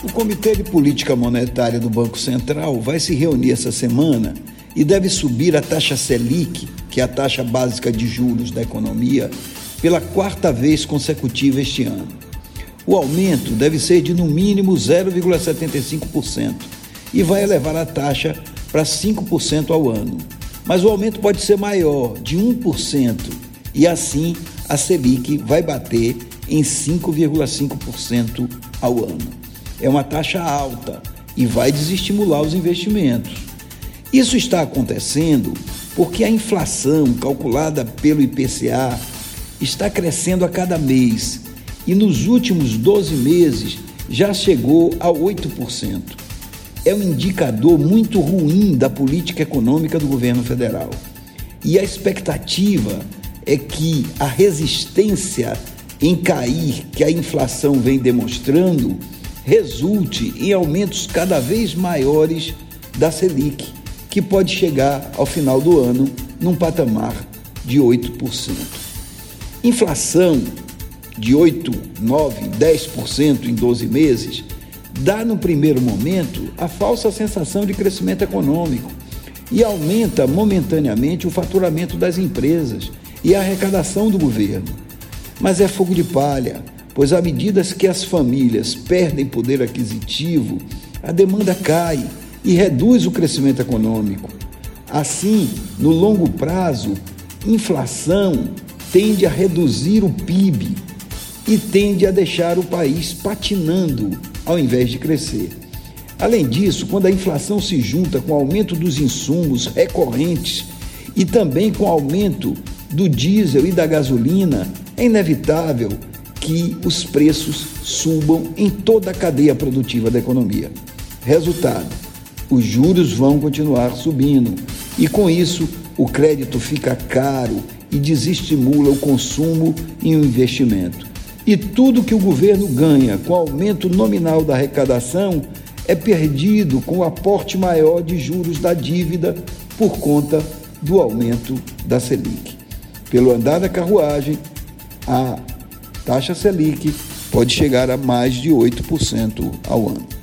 O Comitê de Política Monetária do Banco Central vai se reunir essa semana e deve subir a taxa Selic, que é a taxa básica de juros da economia, pela quarta vez consecutiva este ano. O aumento deve ser de no mínimo 0,75% e vai elevar a taxa para 5% ao ano. Mas o aumento pode ser maior, de 1%, e assim a Selic vai bater em 5,5% ao ano é uma taxa alta e vai desestimular os investimentos. Isso está acontecendo porque a inflação calculada pelo IPCA está crescendo a cada mês e nos últimos 12 meses já chegou a 8%. É um indicador muito ruim da política econômica do governo federal. E a expectativa é que a resistência em cair que a inflação vem demonstrando resulte em aumentos cada vez maiores da Selic, que pode chegar ao final do ano num patamar de 8%. Inflação de 8, 9, 10% em 12 meses dá no primeiro momento a falsa sensação de crescimento econômico e aumenta momentaneamente o faturamento das empresas e a arrecadação do governo. Mas é fogo de palha pois à medida que as famílias perdem poder aquisitivo, a demanda cai e reduz o crescimento econômico. Assim, no longo prazo, inflação tende a reduzir o PIB e tende a deixar o país patinando ao invés de crescer. Além disso, quando a inflação se junta com o aumento dos insumos recorrentes e também com o aumento do diesel e da gasolina, é inevitável que os preços subam em toda a cadeia produtiva da economia. Resultado: os juros vão continuar subindo e, com isso, o crédito fica caro e desestimula o consumo e o investimento. E tudo que o governo ganha com o aumento nominal da arrecadação é perdido com o aporte maior de juros da dívida por conta do aumento da Selic. Pelo andar da carruagem, a taxa Selic pode chegar a mais de 8% ao ano.